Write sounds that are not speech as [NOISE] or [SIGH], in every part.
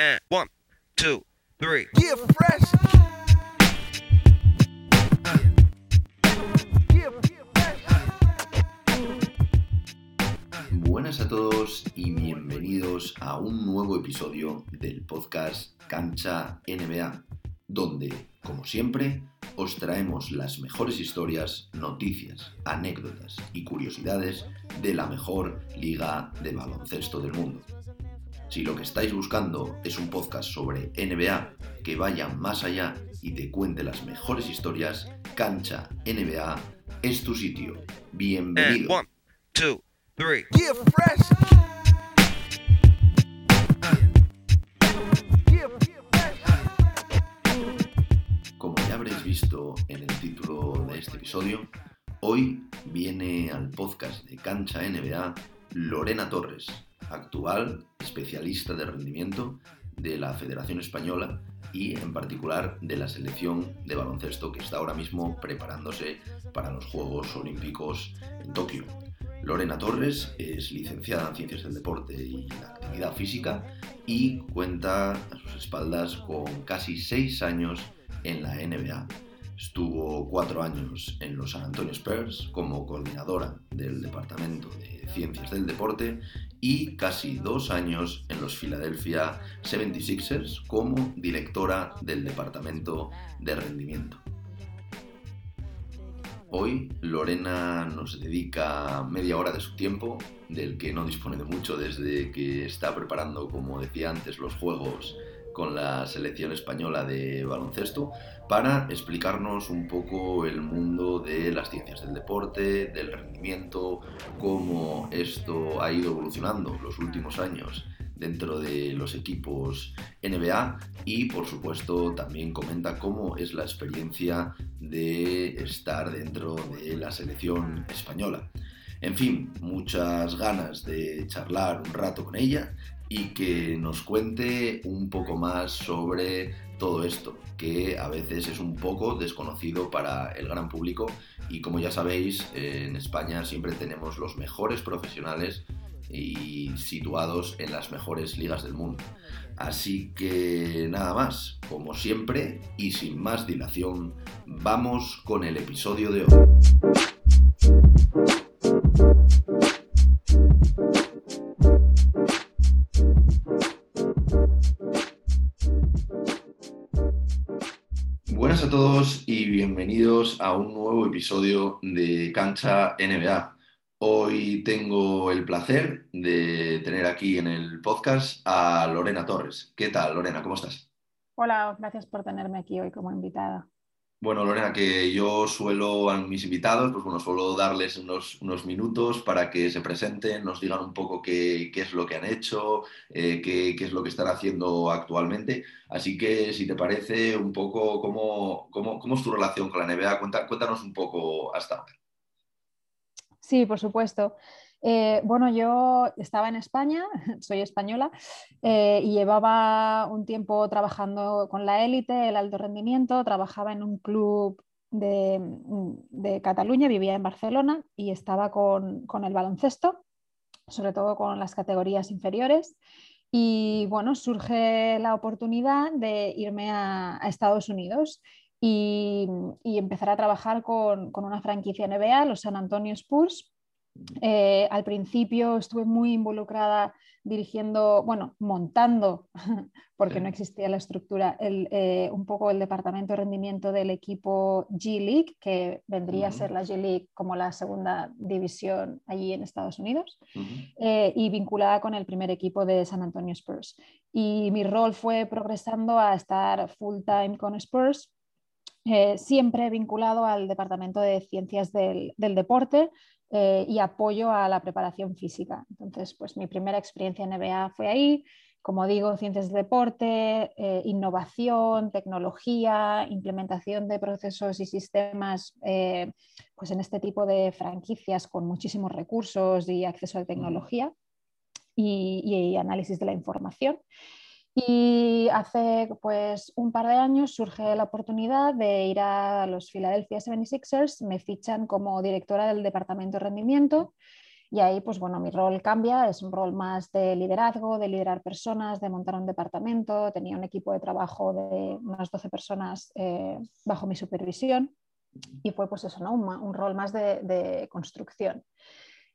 And one, two, three. Yeah, fresh. Yeah, Buenas a todos y bienvenidos a un nuevo episodio del podcast Cancha NBA, donde, como siempre, os traemos las mejores historias, noticias, anécdotas y curiosidades de la mejor liga de baloncesto del mundo. Si lo que estáis buscando es un podcast sobre NBA que vaya más allá y te cuente las mejores historias, Cancha NBA es tu sitio. And Bienvenido. one, two, three. yeah, fresh. Como ya habréis visto en el título de este episodio, hoy viene al podcast de Cancha NBA Lorena Torres, actual especialista de rendimiento de la Federación Española y en particular de la selección de baloncesto que está ahora mismo preparándose para los Juegos Olímpicos en Tokio. Lorena Torres es licenciada en Ciencias del Deporte y la Actividad Física y cuenta a sus espaldas con casi seis años en la NBA. Estuvo cuatro años en los San Antonio Spurs como coordinadora del Departamento de Ciencias del Deporte y casi dos años en los Philadelphia 76ers como directora del Departamento de Rendimiento. Hoy Lorena nos dedica media hora de su tiempo, del que no dispone de mucho desde que está preparando, como decía antes, los Juegos con la selección española de baloncesto para explicarnos un poco el mundo de las ciencias del deporte, del rendimiento, cómo esto ha ido evolucionando los últimos años dentro de los equipos NBA y por supuesto también comenta cómo es la experiencia de estar dentro de la selección española. En fin, muchas ganas de charlar un rato con ella y que nos cuente un poco más sobre todo esto, que a veces es un poco desconocido para el gran público y como ya sabéis, en España siempre tenemos los mejores profesionales y situados en las mejores ligas del mundo. Así que nada más, como siempre y sin más dilación, vamos con el episodio de hoy. A todos y bienvenidos a un nuevo episodio de Cancha NBA. Hoy tengo el placer de tener aquí en el podcast a Lorena Torres. ¿Qué tal, Lorena? ¿Cómo estás? Hola, gracias por tenerme aquí hoy como invitada. Bueno, Lorena, que yo suelo a mis invitados, pues bueno, suelo darles unos, unos minutos para que se presenten, nos digan un poco qué, qué es lo que han hecho, eh, qué, qué es lo que están haciendo actualmente. Así que, si te parece, un poco cómo, cómo, cómo es tu relación con la NBA, cuéntanos un poco hasta ahora. Sí, por supuesto. Eh, bueno, yo estaba en España, [LAUGHS] soy española, eh, y llevaba un tiempo trabajando con la élite, el alto rendimiento, trabajaba en un club de, de Cataluña, vivía en Barcelona y estaba con, con el baloncesto, sobre todo con las categorías inferiores. Y bueno, surge la oportunidad de irme a, a Estados Unidos y, y empezar a trabajar con, con una franquicia NBA, los San Antonio Spurs. Eh, al principio estuve muy involucrada dirigiendo, bueno, montando, [LAUGHS] porque no existía la estructura, el, eh, un poco el departamento de rendimiento del equipo G League, que vendría a ser la G League como la segunda división allí en Estados Unidos eh, y vinculada con el primer equipo de San Antonio Spurs. Y mi rol fue progresando a estar full time con Spurs, eh, siempre vinculado al Departamento de Ciencias del, del Deporte eh, y apoyo a la preparación física. Entonces, pues mi primera experiencia en NBA fue ahí. Como digo, ciencias del deporte, eh, innovación, tecnología, implementación de procesos y sistemas eh, pues en este tipo de franquicias con muchísimos recursos y acceso a tecnología y, y análisis de la información. Y hace pues un par de años surge la oportunidad de ir a los Philadelphia 76ers, me fichan como directora del departamento de rendimiento Y ahí, pues bueno, mi rol cambia, es un rol más de liderazgo, de liderar personas, de montar un departamento. Tenía un equipo de trabajo de unas 12 personas eh, bajo mi supervisión y fue pues eso, ¿no? un, rol más de, construcción.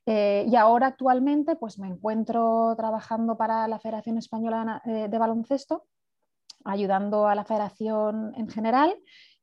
Eh, y ahora actualmente pues me encuentro trabajando para la Federación Española de, de Baloncesto, ayudando a la federación en general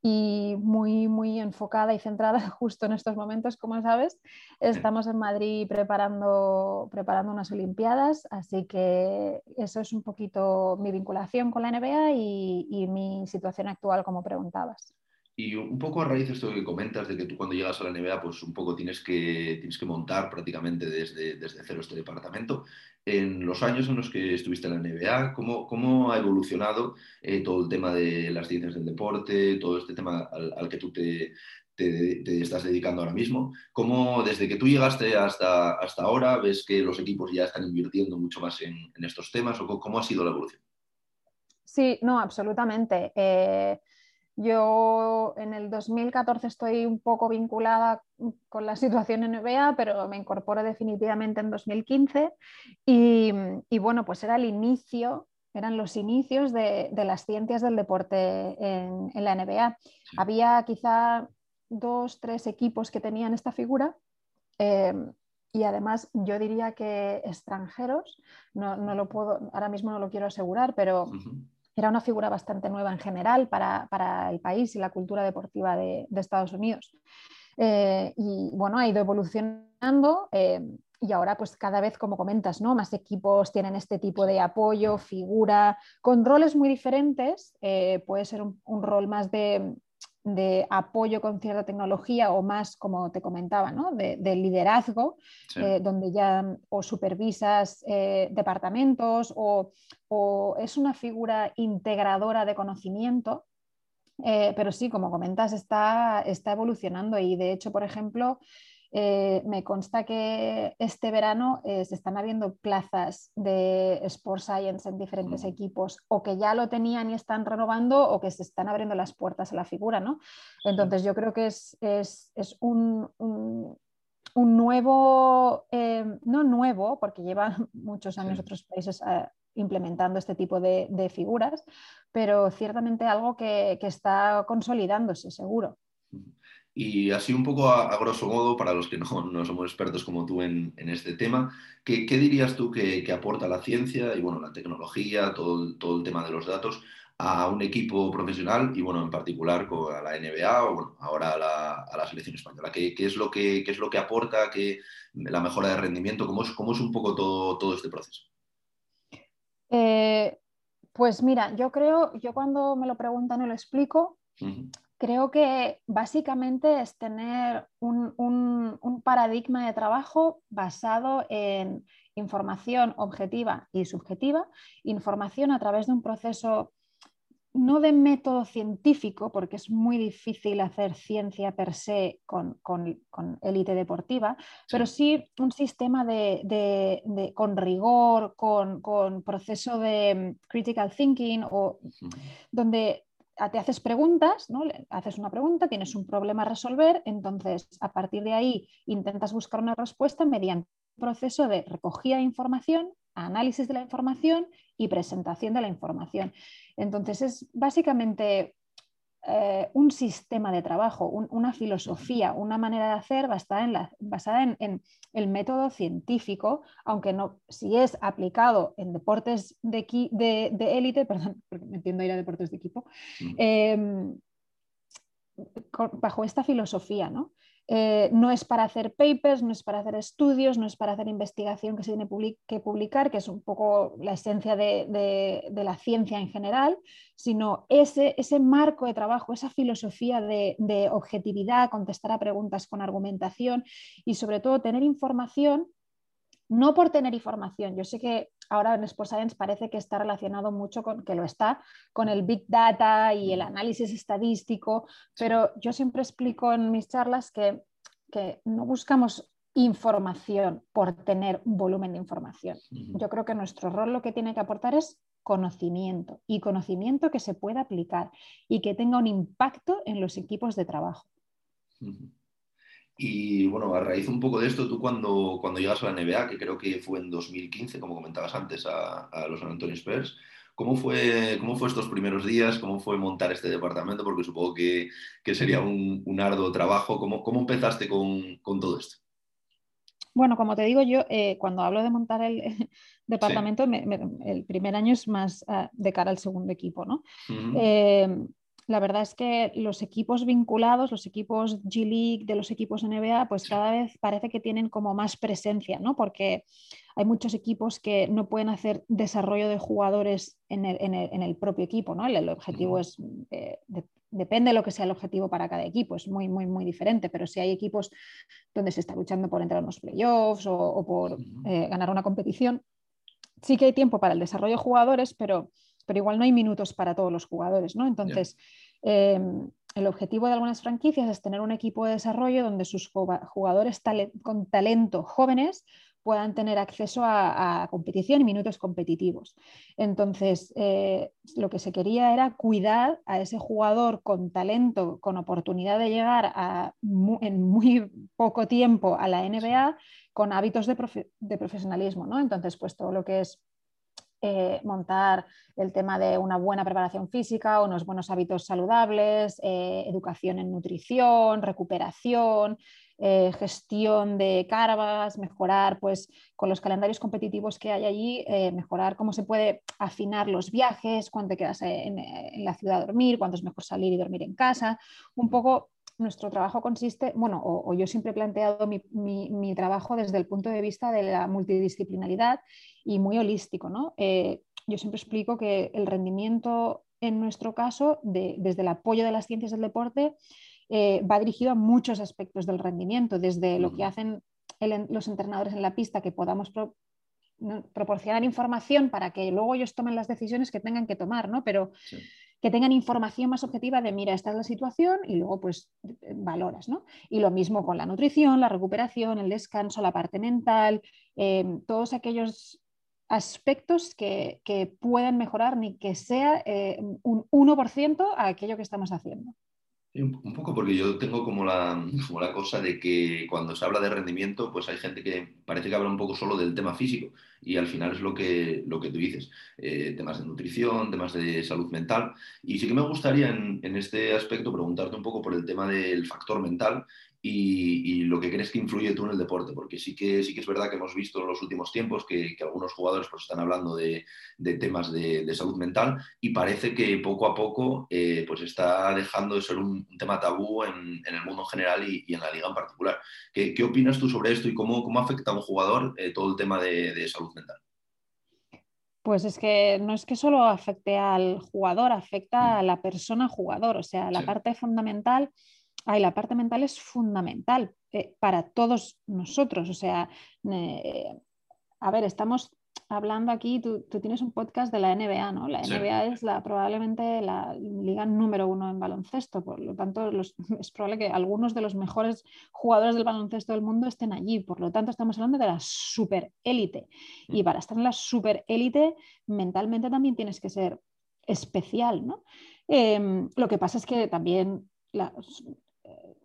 y muy, muy enfocada y centrada [LAUGHS] justo en estos momentos, como sabes. Estamos en Madrid preparando, preparando unas Olimpiadas, así que eso es un poquito mi vinculación con la NBA y, y mi situación actual, como preguntabas. Y un poco a raíz de esto que comentas, de que tú cuando llegas a la NBA, pues un poco tienes que, tienes que montar prácticamente desde, desde cero este departamento. En los años en los que estuviste en la NBA, ¿cómo, cómo ha evolucionado eh, todo el tema de las ciencias del deporte, todo este tema al, que tú te, te, estás dedicando ahora mismo? ¿Cómo desde que tú llegaste hasta, hasta ahora ves que los equipos ya están invirtiendo mucho más en, en estos temas? ¿O cómo ha sido la evolución? Sí, no, absolutamente. Eh, yo en el 2014 estoy un poco vinculada con la situación en NBA, pero me incorporo definitivamente en 2015 y, bueno, pues era el inicio, eran los inicios de, las ciencias del deporte en, la NBA. Había quizá dos, tres equipos que tenían esta figura. Eh, y además yo diría que extranjeros, no, lo puedo, ahora mismo no lo quiero asegurar, pero era una figura bastante nueva en general para, el país y la cultura deportiva de, Estados Unidos. Eh, y bueno, ha ido evolucionando eh, y ahora pues cada vez, como comentas, ¿no? más equipos tienen este tipo de apoyo, figura, con roles muy diferentes. Eh, puede ser un, rol más de, de apoyo con cierta tecnología o más, como te comentaba, ¿no? de, liderazgo, eh, donde ya o supervisas eh, departamentos o, es una figura integradora de conocimiento. Eh, pero sí, como comentas, está, está evolucionando y de hecho, por ejemplo, eh, me consta que este verano eh, se están abriendo plazas de Sport Science en diferentes equipos o que ya lo tenían y están renovando o que se están abriendo las puertas a la figura. ¿no? Entonces yo creo que es, es, es un, un, nuevo, eh, no nuevo, porque llevan [LAUGHS] muchos años otros países implementando este tipo de, de, figuras, pero ciertamente algo que, que está consolidándose, seguro. Y así un poco a, grosso modo, para los que no, [LAUGHS] somos expertos como tú en, este tema, ¿qué, dirías tú que, aporta la ciencia y bueno, la tecnología, todo el, todo el tema de los datos a un equipo profesional y bueno, en particular a la NBA o bueno, ahora a la, selección española? ¿Qué, es lo que, es lo que aporta que, la mejora de rendimiento? ¿Cómo es, cómo es un poco todo, todo este proceso? Eh, pues mira, yo creo, yo cuando me lo preguntan y lo explico, creo que básicamente es tener un, paradigma de trabajo basado en información objetiva y subjetiva, información a través de un proceso no de método científico, porque es muy difícil hacer ciencia per se con, élite deportiva, pero sí un sistema de, con rigor, con, proceso de critical thinking, o, donde te haces preguntas, ¿no? haces una pregunta, tienes un problema a resolver, entonces a partir de ahí intentas buscar una respuesta mediante un proceso de recogida de información, análisis de la información y presentación de la información. Entonces es básicamente eh, un sistema de trabajo, una filosofía, una manera de hacer basada en, la, basada en, el método científico, aunque no, si es aplicado en deportes de élite, [LAUGHS] perdón, porque me entiendo ir a deportes de equipo, em, bajo esta filosofía, ¿no? Eh, no es para hacer papers, no es para hacer estudios, no es para hacer investigación que se tiene que publicar, que es un poco la esencia de, la ciencia en general, sino ese, ese, marco de trabajo, esa filosofía de, de objetividad, contestar a preguntas con argumentación y sobre todo tener información no por tener información. Yo sé que ahora en Sport Science parece que está relacionado mucho con, que lo está, con el Big Data y el análisis estadístico, pero yo siempre explico en mis charlas que, no buscamos información por tener un volumen de información. Yo creo que nuestro rol lo que tiene que aportar es conocimiento y conocimiento que se pueda aplicar y que tenga un impacto en los equipos de trabajo. Y bueno, a raíz un poco de esto, tú cuando, cuando llegas a la NBA, que creo que fue en 2015, como comentabas antes, a, a los San Antonio Spurs, ¿cómo fue, ¿cómo fue estos primeros días? ¿Cómo fue montar este departamento? Porque supongo que, que sería un, un, arduo trabajo. ¿Cómo, cómo empezaste con, con, todo esto? Bueno, como te digo yo, eh, cuando hablo de montar el [LAUGHS] departamento, sí. me, me, el primer año es más uh, de cara al segundo equipo, ¿no? Uh -huh. eh, la verdad es que los equipos vinculados, los equipos G-League de los equipos NBA, pues cada vez parece que tienen como más presencia, ¿no? Porque hay muchos equipos que no pueden hacer desarrollo de jugadores en el, en el, en el propio equipo, ¿no? El, el objetivo es, eh, de, depende de lo que sea el objetivo para cada equipo, es muy, muy, muy diferente, pero si hay equipos donde se está luchando por entrar en los playoffs o, o por eh, ganar una competición, sí que hay tiempo para el desarrollo de jugadores, pero pero igual no hay minutos para todos los jugadores, ¿no? Entonces, yeah. Eh, el objetivo de algunas franquicias es tener un equipo de desarrollo donde sus jugadores tale con talento jóvenes puedan tener acceso a, a, competición y minutos competitivos. Entonces, eh, lo que se quería era cuidar a ese jugador con talento, con oportunidad de llegar a, en muy poco tiempo a la NBA, con hábitos de, profe de profesionalismo. ¿no? Entonces, pues todo lo que es eh, montar el tema de una buena preparación física, unos buenos hábitos saludables, eh, educación en nutrición, recuperación, eh, gestión de cargas, mejorar pues con los calendarios competitivos que hay allí, mejorar cómo se puede afinar los viajes, cuándo te quedas en, en, la ciudad a dormir, cuándo es mejor salir y dormir en casa, un poco nuestro trabajo consiste, bueno, o, o yo siempre he planteado mi, mi, mi, trabajo desde el punto de vista de la multidisciplinaridad y muy holístico, ¿no? Eh, yo siempre explico que el rendimiento en nuestro caso, de, desde el apoyo de las ciencias del deporte, eh, va dirigido a muchos aspectos del rendimiento, desde lo que hacen el, los entrenadores en la pista, que podamos pro, ¿no? proporcionar información para que luego ellos tomen las decisiones que tengan que tomar, ¿no? Pero sí que tengan información más objetiva de, mira, esta es la situación y luego pues valoras, ¿no? Y lo mismo con la nutrición, la recuperación, el descanso, la parte mental, eh, todos aquellos aspectos que, que, puedan mejorar ni que sea eh, un 1% a aquello que estamos haciendo. Un poco porque yo tengo como la, [LAUGHS] como la cosa de que cuando se habla de rendimiento, pues hay gente que parece que habla un poco solo del tema físico y al final es lo que, lo que tú dices, eh, temas de nutrición, temas de salud mental. Y sí que me gustaría en, en, este aspecto preguntarte un poco por el tema del factor mental y, y, lo que crees que influye tú en el deporte, porque sí que, sí que es verdad que hemos visto en los últimos tiempos que, que algunos jugadores pues, están hablando de, de temas de, de, salud mental y parece que poco a poco eh, pues está dejando de ser un, un tema tabú en, en, el mundo en general y, y, en la liga en particular. ¿Qué, qué opinas tú sobre esto y cómo, cómo afecta a un jugador eh, todo el tema de, de salud mental? Pues es que no es que solo afecte al jugador, afecta a la persona jugador, o sea, la sí. parte fundamental ay, la parte mental es fundamental eh, para todos nosotros. O sea, eh, a ver, estamos hablando aquí, tú, tú, tienes un podcast de la NBA, ¿no? La sí. NBA es la, probablemente la liga número uno en baloncesto, por lo tanto los, [LAUGHS] es probable que algunos de los mejores jugadores del baloncesto del mundo estén allí, por lo tanto estamos hablando de la super élite y mm. para estar en la super élite mentalmente también tienes que ser especial, ¿no? Eh, lo que pasa es que también la,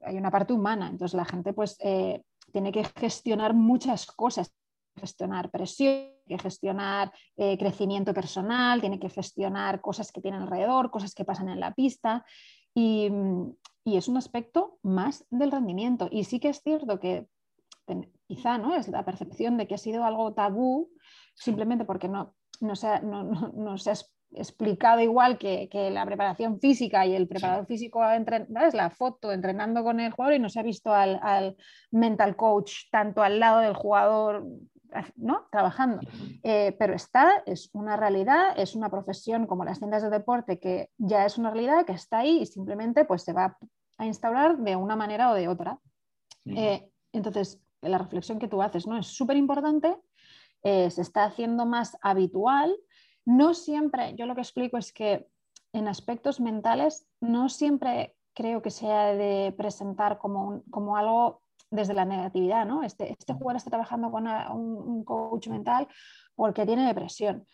hay una parte humana, entonces la gente pues eh, tiene que gestionar muchas cosas, gestionar presión, que gestionar eh, crecimiento personal, tiene que gestionar cosas que tiene alrededor, cosas que pasan en la pista y, y, es un aspecto más del rendimiento. Y sí que es cierto que quizá ¿no? es la percepción de que ha sido algo tabú simplemente porque no, no, se, ha, no, no, se explicado igual que, que, la preparación física y el preparador físico es la foto entrenando con el jugador y no se ha visto al, al, mental coach tanto al lado del jugador ¿no? trabajando. Eh, pero está, es una realidad, es una profesión como las tiendas de deporte que ya es una realidad que está ahí y simplemente pues se va a instaurar de una manera o de otra. Eh, entonces, la reflexión que tú haces ¿no? es súper importante, eh, se está haciendo más habitual no siempre, yo lo que explico es que en aspectos mentales no siempre creo que sea de presentar como, un, como algo desde la negatividad, ¿no? Este, este jugador está trabajando con una, un, un, coach mental porque tiene depresión.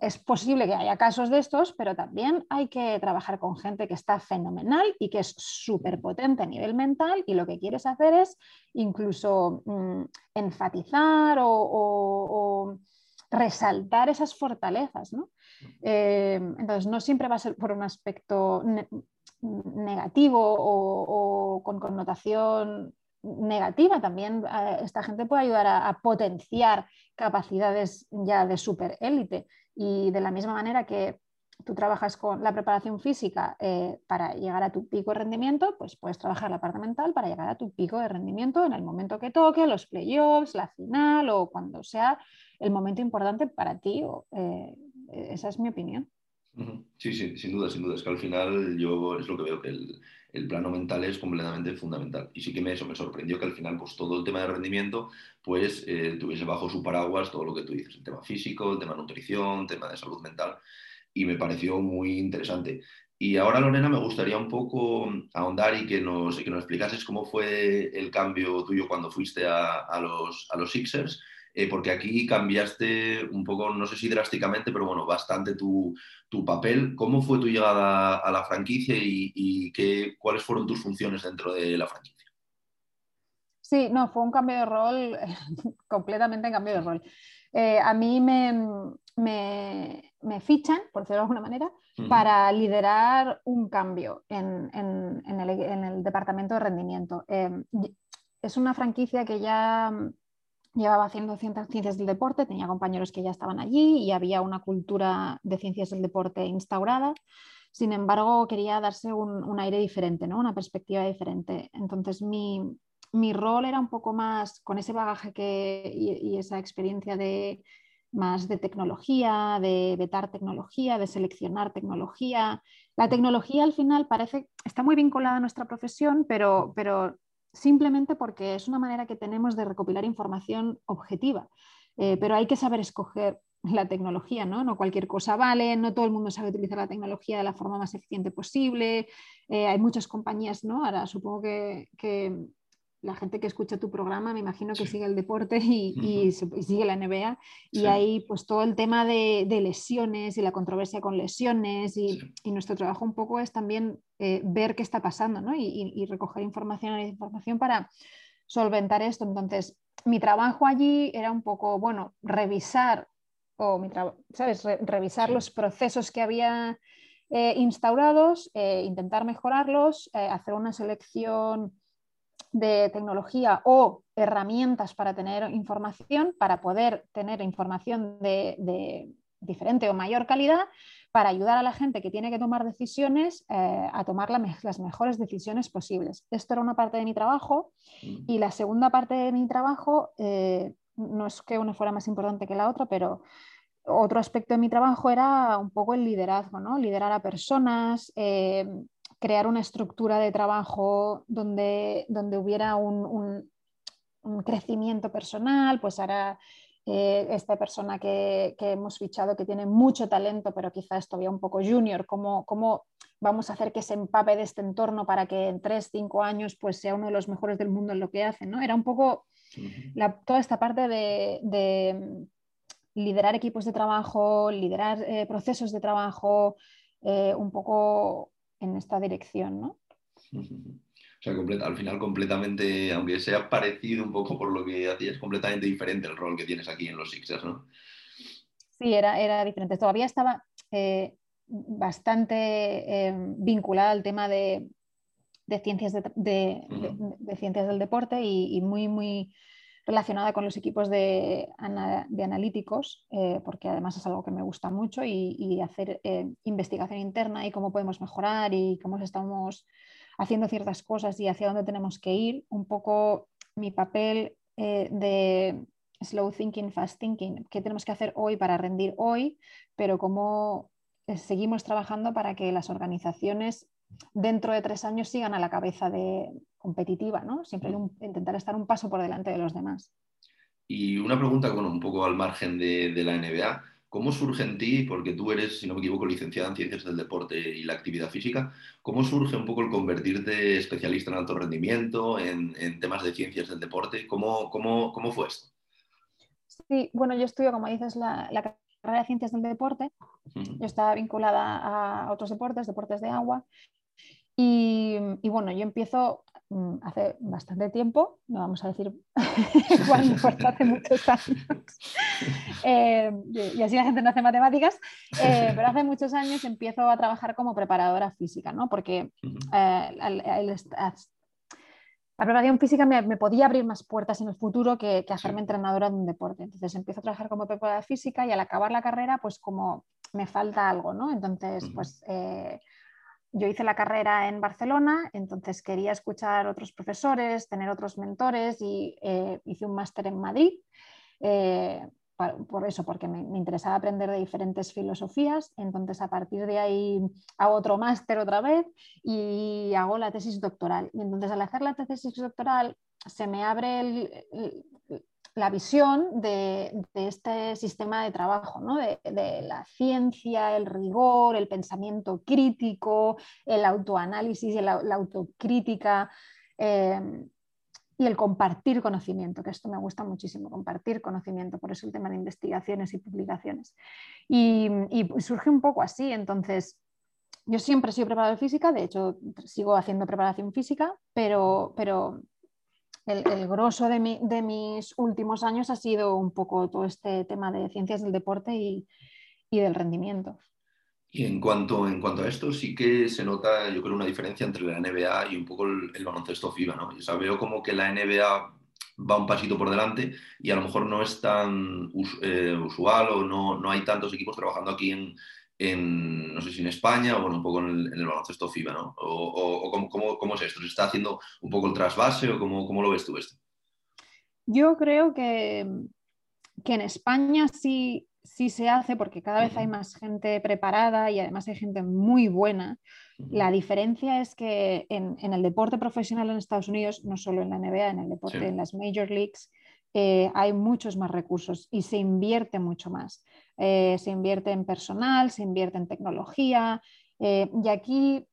es posible que haya casos de estos, pero también hay que trabajar con gente que está fenomenal y que es súper potente a nivel mental y lo que quieres hacer es incluso mm, enfatizar o, resaltar esas fortalezas. Eh, entonces, no siempre va a ser por un aspecto negativo o, con connotación negativa también eh, esta gente puede ayudar a, potenciar capacidades ya de super élite y de la misma manera que tú trabajas con la preparación física eh, para llegar a tu pico de rendimiento, pues puedes trabajar la parte mental para llegar a tu pico de rendimiento en el momento que toque, los playoffs, la final o cuando sea el momento importante para ti. Eh, esa es mi opinión. Sí, sí, sin duda, sin duda. Es que al final yo es lo que veo que el, plano mental es completamente fundamental. Y sí que me, eso me sorprendió que al final, pues todo el tema de rendimiento, pues eh, tuviese bajo su paraguas todo lo que tú dices, el tema físico, el tema nutrición, el tema de salud mental. Y me pareció muy interesante. Y ahora, Lorena, me gustaría un poco ahondar y que nos, que nos explicases cómo fue el cambio tuyo cuando fuiste a, los, a los Sixers eh, porque aquí cambiaste un poco, no sé si drásticamente, pero bueno, bastante tu, papel. ¿Cómo fue tu llegada a la franquicia y, qué, cuáles fueron tus funciones dentro de la franquicia? Sí, no, fue un cambio de rol, [LAUGHS] completamente cambio de rol. Eh, a mí me, fichan, por decirlo de alguna manera, para liderar un cambio en, el, departamento de rendimiento. Eh, es una franquicia que ya llevaba haciendo ciencias del deporte, tenía compañeros que ya estaban allí y había una cultura de ciencias del deporte instaurada. Sin embargo, quería darse un, aire diferente, ¿no? una perspectiva diferente. Entonces, mi, rol era un poco más con ese bagaje que, y, esa experiencia de más de tecnología, de vetar tecnología, de seleccionar tecnología. La tecnología al final parece, está muy vinculada a nuestra profesión, pero, pero simplemente porque es una manera que tenemos de recopilar información objetiva, eh, pero hay que saber escoger la tecnología, ¿no? No cualquier cosa vale, no todo el mundo sabe utilizar la tecnología de la forma más eficiente posible. Eh, hay muchas compañías, ¿no? Ahora supongo que, la gente que escucha tu programa, me imagino que sigue el deporte y, sigue la NBA, y ahí pues todo el tema de, lesiones y la controversia con lesiones, y, nuestro trabajo un poco es también eh, ver qué está pasando ¿no? y, recoger información, información para solventar esto. Entonces, mi trabajo allí era un poco, bueno, revisar, o mi ¿sabes? revisar los procesos que había eh, instaurados, eh, intentar mejorarlos, hacer una selección de tecnología o herramientas para tener información, para poder tener información de, diferente o mayor calidad, para ayudar a la gente que tiene que tomar decisiones eh, a tomar las mejores decisiones posibles. Esto era una parte de mi trabajo mm. y la segunda parte de mi trabajo, eh, no es que una fuera más importante que la otra, pero otro aspecto de mi trabajo era un poco el liderazgo, ¿no? liderar a personas, eh, crear una estructura de trabajo donde, donde hubiera un, crecimiento personal, pues ahora eh, esta persona que, hemos fichado que tiene mucho talento, pero quizás todavía un poco junior, ¿cómo, cómo vamos a hacer que se empape de este entorno para que en tres, cinco años pues sea uno de los mejores del mundo en lo que hace? ¿no? Era un poco toda esta parte de, liderar equipos de trabajo, liderar eh, procesos de trabajo, eh, un poco en esta dirección, ¿no? [LAUGHS] O sea, al final completamente, aunque sea parecido un poco por lo que hacías, completamente diferente el rol que tienes aquí en los Sixers, ¿no? Sí, era, era diferente. Todavía estaba eh, bastante eh, vinculada al tema de, ciencias, de, ciencias del deporte y, y muy, muy relacionada con los equipos de, analíticos, eh, porque además es algo que me gusta mucho, y, hacer eh, investigación interna y cómo podemos mejorar y cómo estamos haciendo ciertas cosas y hacia dónde tenemos que ir. Un poco mi papel eh, de slow thinking, fast thinking, qué tenemos que hacer hoy para rendir hoy, pero cómo seguimos trabajando para que las organizaciones dentro de tres años sigan a la cabeza de, competitiva, ¿no? Siempre mm. intentar estar un paso por delante de los demás. Y una pregunta, bueno, un poco al margen de, la NBA. ¿Cómo surge en ti, porque tú eres, si no me equivoco, licenciada en Ciencias del Deporte y la Actividad Física, cómo surge un poco el convertirte especialista en alto rendimiento, en, temas de ciencias del deporte? ¿Cómo, cómo, cómo fue esto? Sí, bueno, yo estudio, como dices, la, carrera de ciencias del deporte, yo estaba vinculada a otros deportes, deportes de agua, y, bueno, yo empiezo mm, hace bastante tiempo, no vamos a decir [LAUGHS] igual, hace muchos años, [LAUGHS] eh, y así la gente no hace matemáticas, eh, [LAUGHS] pero hace muchos años empiezo a trabajar como preparadora física, ¿no? porque eh, la preparación física me, podía abrir más puertas en el futuro que, hacerme entrenadora de un deporte. Entonces empiezo a trabajar como preparadora física y al acabar la carrera, pues como me falta algo, ¿no? Entonces, pues yo hice la carrera en Barcelona, entonces quería escuchar otros profesores, tener otros mentores y eh, hice un máster en Madrid. Eh, por eso, porque me, interesaba aprender de diferentes filosofías. Entonces, a partir de ahí hago otro máster otra vez y hago la tesis doctoral. Y entonces, al hacer la tesis doctoral, se me abre el, la visión de, este sistema de trabajo, de, la ciencia, el rigor, el pensamiento crítico, el autoanálisis, la, autocrítica eh, y el compartir conocimiento, que esto me gusta muchísimo, compartir conocimiento, por eso el tema de investigaciones y publicaciones. Y, surge un poco así, entonces... Yo siempre he sido preparador física, de hecho sigo haciendo preparación física, pero, pero el, el grosso de, mis últimos años ha sido un poco todo este tema de ciencias del deporte y, del rendimiento. Y en cuanto, en cuanto a esto, sí que se nota, yo creo, una diferencia entre la NBA y un poco el, baloncesto FIBA, ¿no? Veo como que la NBA va un pasito por delante y a lo mejor no es tan eh, usual o no, no, hay tantos equipos trabajando aquí en, en, no sé si en España o bueno, un poco en el, baloncesto FIBA, ¿no? ¿O, cómo, cómo, es esto? ¿Se está haciendo un poco el trasvase o cómo, cómo lo ves tú esto? Yo creo que, que en España sí, sí se hace porque cada vez hay más gente preparada y además hay gente muy buena. La diferencia es que en, en, el deporte profesional en Estados Unidos, no solo en la NBA, en el deporte, en las Major Leagues, eh, hay muchos más recursos y se invierte mucho más. Eh, se invierte en personal, se invierte en tecnología eh, y aquí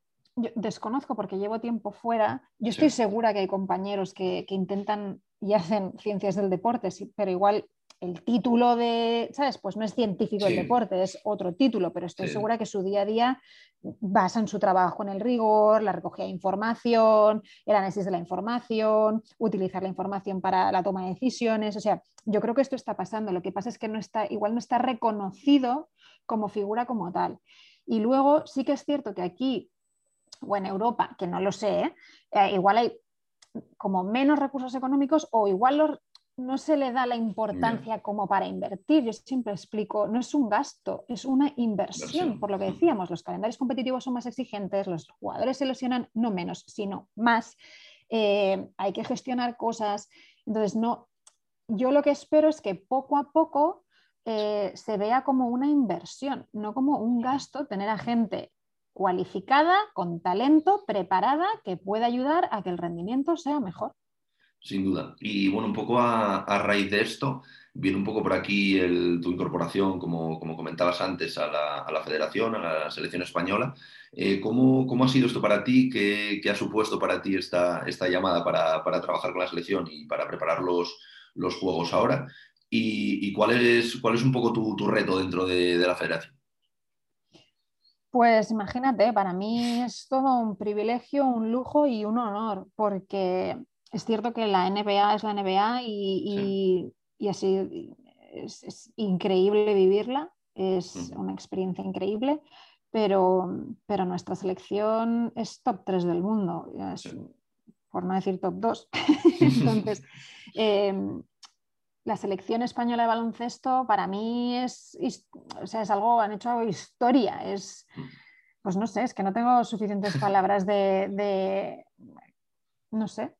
desconozco porque llevo tiempo fuera. Yo estoy segura que hay compañeros que, que, intentan y hacen ciencias del deporte, pero igual el título de, ¿sabes? Pues no es científico el deporte, es otro título, pero estoy segura que su día a día basan su trabajo en el rigor, la recogida de información, el análisis de la información, utilizar la información para la toma de decisiones. O sea, yo creo que esto está pasando. Lo que pasa es que no está, igual no está reconocido como figura como tal. Y luego sí que es cierto que aquí o en Europa, que no lo sé, ¿eh? Eh, igual hay como menos recursos económicos o igual los, no se le da la importancia como para invertir. Yo siempre explico, no es un gasto, es una inversión, por lo que decíamos, los calendarios competitivos son más exigentes, los jugadores se lesionan no menos, sino más. Eh, hay que gestionar cosas. Entonces, no, yo lo que espero es que poco a poco eh, se vea como una inversión, no como un gasto tener a gente cualificada, con talento, preparada, que pueda ayudar a que el rendimiento sea mejor sin duda. Y bueno, un poco a, raíz de esto, viene un poco por aquí tu incorporación, como, como comentabas antes, a la, federación, a la selección española. Eh, ¿cómo, ha sido esto para ti? ¿Qué, ha supuesto para ti esta, esta llamada para, trabajar con la selección y para preparar los, los juegos ahora? ¿Y, cuál, es, cuál es un poco tu, reto dentro de, de la federación? Pues imagínate, para mí es todo un privilegio, un lujo y un honor, porque es cierto que la NBA es la NBA y, así es, increíble vivirla, es una experiencia increíble, pero, pero, nuestra selección es top 3 del mundo, por no decir top 2. [LAUGHS] [LAUGHS] Entonces, em, la selección española de baloncesto para mí es, o sea, es algo, han hecho historia, es, pues no sé, es que no tengo suficientes palabras de no sé,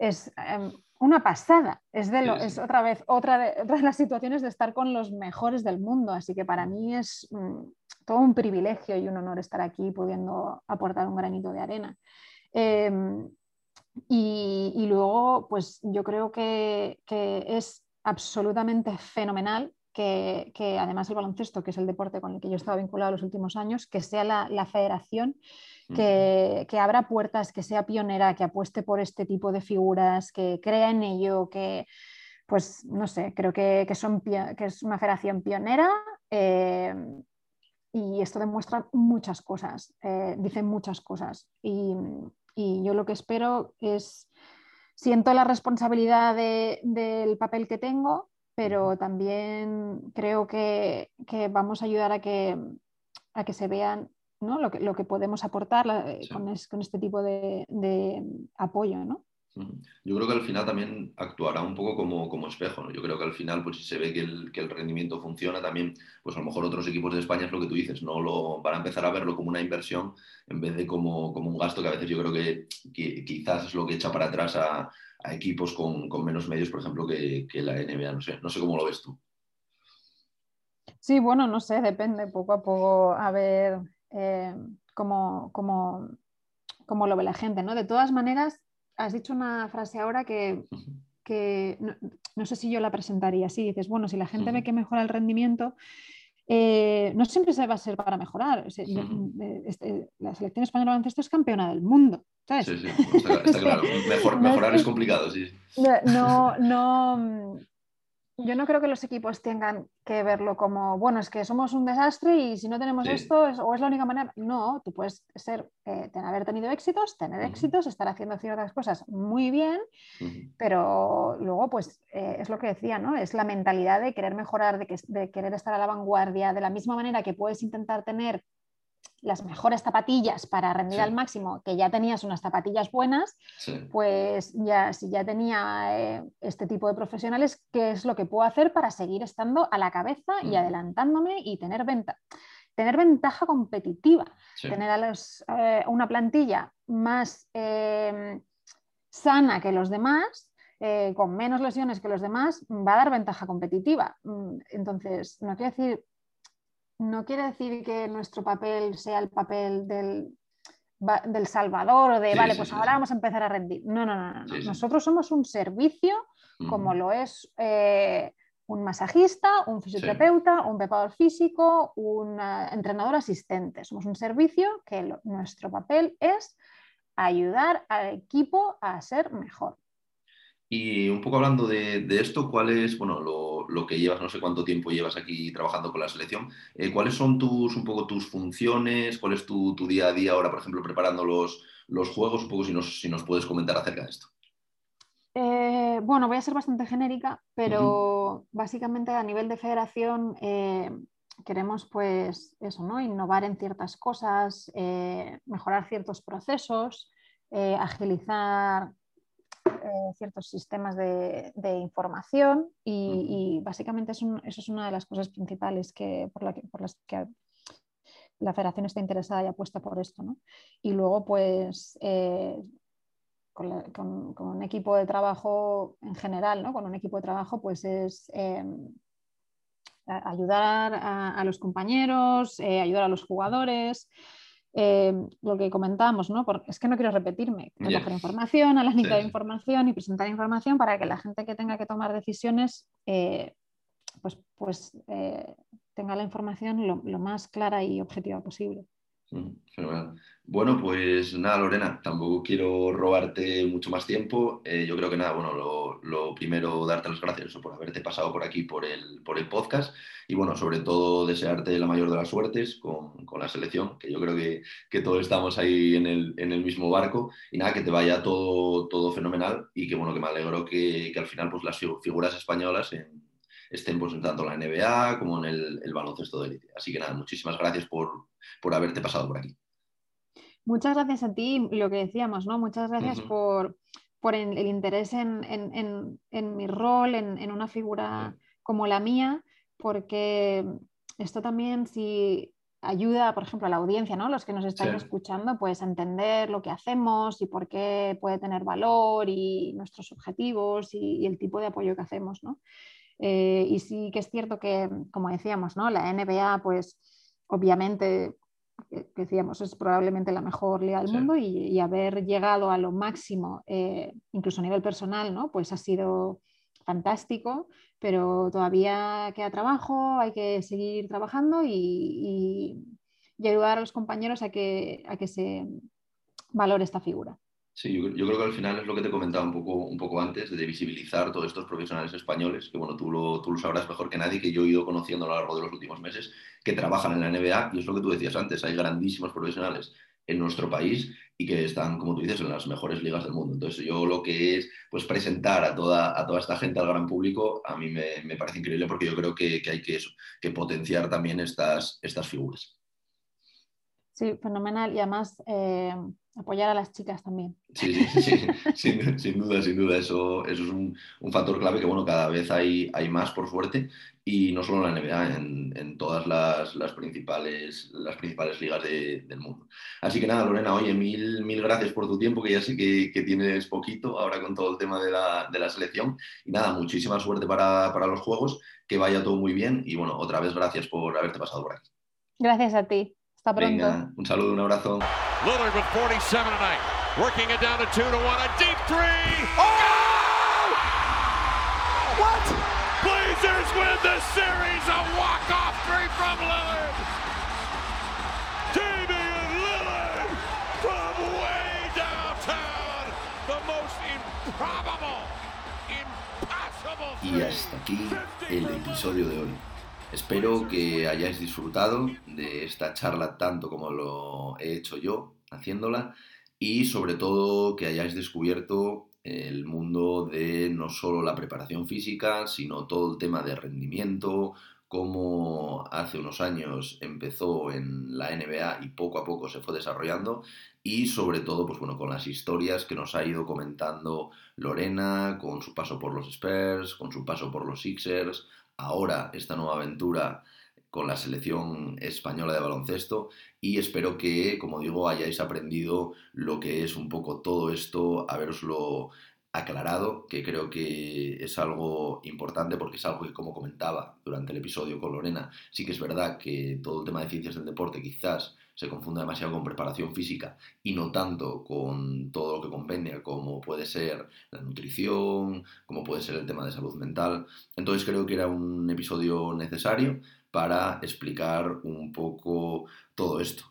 es em, una pasada. Es, de lo, es otra vez otra de, las situaciones de estar con los mejores del mundo. Así que para mí es mm, todo un privilegio y un honor estar aquí pudiendo aportar un granito de arena. Em, y, luego, pues yo creo que, es absolutamente fenomenal que, además el baloncesto, que es el deporte con el que yo he estado vinculado los últimos años, que sea la, la federación que, abra puertas, que sea pionera, que apueste por este tipo de figuras, que crea en ello, que, pues no sé, creo que, son, que es una federación pionera Eh, y esto demuestra muchas cosas, eh, dice muchas cosas. Y, yo lo que espero es, siento la responsabilidad del papel que tengo, pero también creo que, vamos a ayudar a que, a que se vean lo, que, lo, que, podemos aportar eh, con, este tipo de, de apoyo. ¿no? Yo creo que al final también actuará un poco como, como espejo. Yo creo que al final, pues si se ve que el, que el, rendimiento funciona, también, pues a lo mejor otros equipos de España es lo que tú dices, ¿no? Lo, van a empezar a verlo como una inversión en vez de como, como un gasto que a veces yo creo que, quizás es lo que echa para atrás a, equipos con, con, menos medios, por ejemplo, que, que, la NBA, no sé, no sé cómo lo ves tú. Sí, bueno, no sé, depende poco a poco a ver eh, cómo, cómo, cómo lo ve la gente, ¿no? De todas maneras, has dicho una frase ahora que, no, sé si yo la presentaría así. Dices, bueno, si la gente ve que mejora el rendimiento, eh, no siempre se va a ser para mejorar. Eh, este, la selección española de baloncesto es campeona del mundo. Sí, sí, está, claro. [LAUGHS] mejorar es complicado, sí. No, no, yo no creo que los equipos tengan que verlo como, bueno, es que somos un desastre y si no tenemos esto, o es la única manera. No, tú puedes ser, eh, haber tenido éxitos, tener éxitos, estar haciendo ciertas cosas muy bien, pero luego, pues, eh, es lo que decía, ¿no? Es la mentalidad de querer mejorar, de, que, de querer estar a la vanguardia, de la misma manera que puedes intentar tener las mejores zapatillas para rendir al máximo, que ya tenías unas zapatillas buenas, pues ya si ya tenía eh, este tipo de profesionales, ¿qué es lo que puedo hacer para seguir estando a la cabeza y adelantándome y tener, venta tener ventaja competitiva? Tener a los, eh, una plantilla más eh, sana que los demás. con menos lesiones que los demás, va a dar ventaja competitiva. Mm, entonces, no quiero decir no quiere decir que nuestro papel sea el papel del, del salvador o de, vale, pues ahora vamos a empezar a rendir. No, no, no, no. Nosotros somos un servicio como lo es eh, un masajista, un fisioterapeuta, un preparador físico, un eh, entrenador asistente. Somos un servicio que nuestro papel es ayudar al equipo a ser mejor. Y un poco hablando de, esto, ¿cuál es, bueno, lo, que llevas, no sé cuánto tiempo llevas aquí trabajando con la selección, eh, ¿cuáles son tus, un poco tus funciones? ¿Cuál es tu, día a día ahora, por ejemplo, preparando los, los juegos? Un poco si nos, si nos puedes comentar acerca de esto. Eh, bueno, voy a ser bastante genérica, pero básicamente a nivel de federación eh, queremos pues eso, ¿no? Innovar en ciertas cosas, mejorar ciertos procesos, agilizar eh, ciertos sistemas de, información y, básicamente eso es una de las cosas principales que, por, las que la federación está interesada y apuesta por esto. Y luego, pues, eh, con, un equipo de trabajo en general, ¿no? con un equipo de trabajo, pues es eh, ayudar a, los compañeros, ayudar a los jugadores. Eh, lo que comentamos, ¿no? Porque es que no quiero repetirme, recoger información, analizar información y presentar información para que la gente que tenga que tomar decisiones eh, pues, pues eh, tenga la información lo, más clara y objetiva posible. Mm, bueno, pues nada, Lorena, tampoco quiero robarte mucho más tiempo. Eh, yo creo que nada, bueno, lo, primero, darte las gracias por haberte pasado por aquí por el, por el podcast. Y bueno, sobre todo desearte la mayor de las suertes con, la selección, que yo creo que, que, todos estamos ahí en el, en el, mismo barco. Y nada, que te vaya todo, todo fenomenal y que bueno, que me alegro que, que al final pues las figuras españolas en, estén pues, tanto en la NBA como en el, baloncesto de élite. Así que nada, muchísimas gracias por, por, haberte pasado por aquí. Muchas gracias a ti, lo que decíamos, ¿no? Muchas gracias por, por el, interés en, en, en, mi rol, en, una figura como la mía, porque esto también si ayuda, por ejemplo, a la audiencia, ¿no? Los que nos están escuchando, pues a entender lo que hacemos y por qué puede tener valor y nuestros objetivos y, y el tipo de apoyo que hacemos, ¿no? Eh, y sí que es cierto que, como decíamos, ¿no? la NBA, pues obviamente, decíamos, es probablemente la mejor liga del mundo y, haber llegado a lo máximo, eh, incluso a nivel personal, ¿no? pues ha sido fantástico, pero todavía queda trabajo, hay que seguir trabajando y, ayudar a los compañeros a que, a que se valore esta figura. Sí, yo, creo que al final es lo que te comentaba un poco, un poco antes, de visibilizar todos estos profesionales españoles, que bueno, tú lo, tú lo sabrás mejor que nadie, que yo he ido conociendo a lo largo de los últimos meses, que trabajan en la NBA, y es lo que tú decías antes, hay grandísimos profesionales en nuestro país y que están, como tú dices, en las mejores ligas del mundo. Entonces, yo lo que es pues, presentar a toda, a toda esta gente, al gran público, a mí me, me parece increíble porque yo creo que, que hay que, que potenciar también estas, estas figuras. Sí, fenomenal. Y además, eh, apoyar a las chicas también. Sí, sí, sí, [LAUGHS] sin, sin, duda, sin duda. Eso, eso es un, un, factor clave que, bueno, cada vez hay, hay más, por suerte, y no solo en la NBA, en, en todas las, las, principales, las principales ligas de, del mundo. Así que nada, Lorena, oye, mil, mil gracias por tu tiempo, que ya sé que, que tienes poquito ahora con todo el tema de la, de la selección. Y nada, muchísima suerte para, para los Juegos, que vaya todo muy bien, y bueno, otra vez gracias por haberte pasado por aquí. Gracias a ti. Hasta pronto. Venga, un saludo, un abrazo. Lillard with 47 tonight. Working it down to 2 to 1. A deep three. Oh! What? Blazers win the series. A walk-off three from Lillard. Damian Lillard from way downtown. The most improbable, impossible. Y hasta aquí el episodio de hoy. Espero que hayáis disfrutado de esta charla tanto como lo he hecho yo haciéndola y sobre todo que hayáis descubierto el mundo de no solo la preparación física, sino todo el tema de rendimiento, cómo hace unos años empezó en la NBA y poco a poco se fue desarrollando y sobre todo pues bueno con las historias que nos ha ido comentando Lorena con su paso por los Spurs, con su paso por los Sixers, ahora esta nueva aventura con la selección española de baloncesto y espero que, como digo, hayáis aprendido lo que es un poco todo esto, haberoslo aclarado, que creo que es algo importante porque es algo que, como comentaba durante el episodio con Lorena, sí que es verdad que todo el tema de ciencias del deporte quizás se confunda demasiado con preparación física y no tanto con todo lo que compendia, como puede ser la nutrición, como puede ser el tema de salud mental. Entonces creo que era un episodio necesario para explicar un poco todo esto.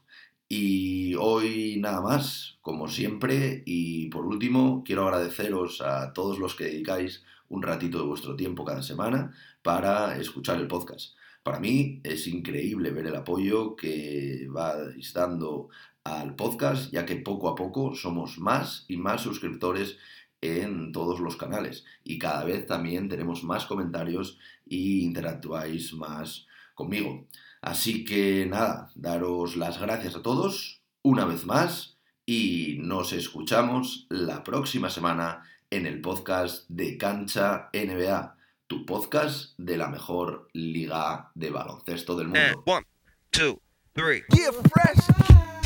Y hoy nada más, como siempre, y por último, quiero agradeceros a todos los que dedicáis un ratito de vuestro tiempo cada semana para escuchar el podcast. Para mí es increíble ver el apoyo que vais dando al podcast, ya que poco a poco somos más y más suscriptores en todos los canales y cada vez también tenemos más comentarios y interactuáis más conmigo. Así que nada, daros las gracias a todos una vez más y nos escuchamos la próxima semana en el podcast de Cancha NBA, tu podcast de la mejor liga de baloncesto del mundo. And one, two, three. Yeah, fresh.